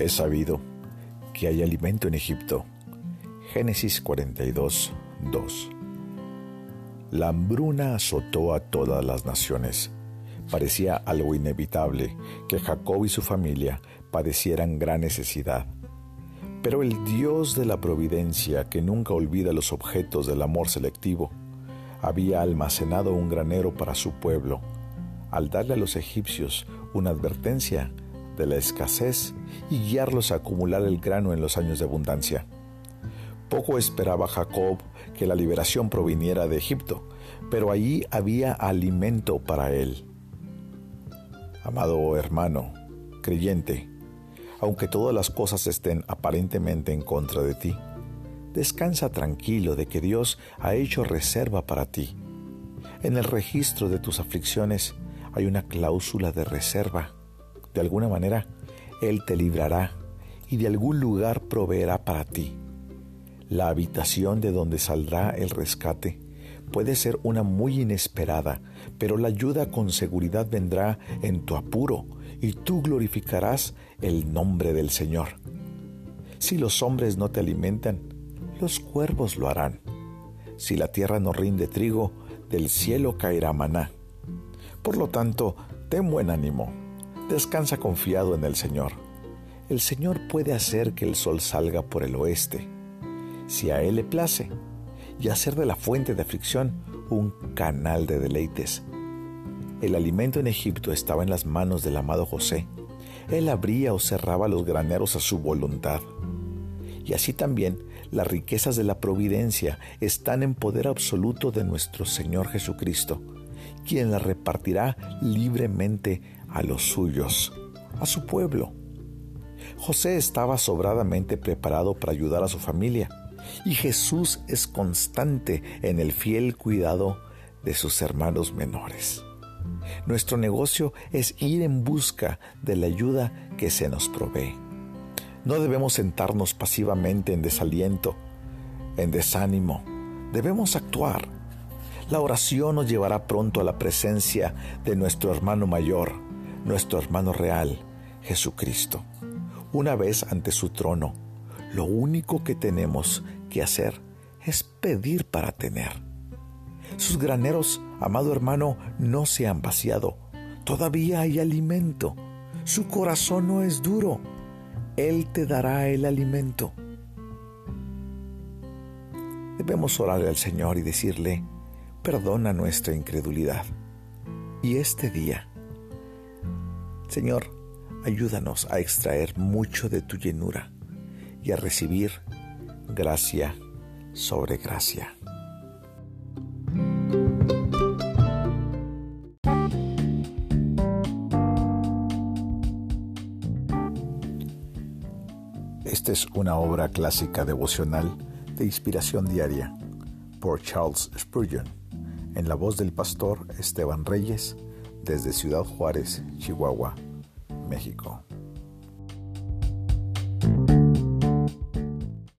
Es sabido que hay alimento en Egipto. Génesis 42, 2. La hambruna azotó a todas las naciones. Parecía algo inevitable que Jacob y su familia padecieran gran necesidad. Pero el Dios de la providencia, que nunca olvida los objetos del amor selectivo, había almacenado un granero para su pueblo, al darle a los egipcios una advertencia de la escasez y guiarlos a acumular el grano en los años de abundancia. Poco esperaba Jacob que la liberación proviniera de Egipto, pero allí había alimento para él. Amado hermano, creyente, aunque todas las cosas estén aparentemente en contra de ti, descansa tranquilo de que Dios ha hecho reserva para ti. En el registro de tus aflicciones hay una cláusula de reserva de alguna manera, Él te librará y de algún lugar proveerá para ti. La habitación de donde saldrá el rescate puede ser una muy inesperada, pero la ayuda con seguridad vendrá en tu apuro y tú glorificarás el nombre del Señor. Si los hombres no te alimentan, los cuervos lo harán. Si la tierra no rinde trigo, del cielo caerá maná. Por lo tanto, ten buen ánimo Descansa confiado en el Señor. El Señor puede hacer que el sol salga por el oeste, si a Él le place, y hacer de la fuente de aflicción un canal de deleites. El alimento en Egipto estaba en las manos del amado José. Él abría o cerraba los graneros a su voluntad. Y así también las riquezas de la providencia están en poder absoluto de nuestro Señor Jesucristo, quien las repartirá libremente a los suyos, a su pueblo. José estaba sobradamente preparado para ayudar a su familia y Jesús es constante en el fiel cuidado de sus hermanos menores. Nuestro negocio es ir en busca de la ayuda que se nos provee. No debemos sentarnos pasivamente en desaliento, en desánimo. Debemos actuar. La oración nos llevará pronto a la presencia de nuestro hermano mayor, nuestro hermano real, Jesucristo. Una vez ante su trono, lo único que tenemos que hacer es pedir para tener. Sus graneros, amado hermano, no se han vaciado. Todavía hay alimento. Su corazón no es duro. Él te dará el alimento. Debemos orarle al Señor y decirle, perdona nuestra incredulidad. Y este día, Señor, ayúdanos a extraer mucho de tu llenura y a recibir gracia sobre gracia. Esta es una obra clásica devocional de inspiración diaria por Charles Spurgeon, en la voz del pastor Esteban Reyes, desde Ciudad Juárez, Chihuahua, México.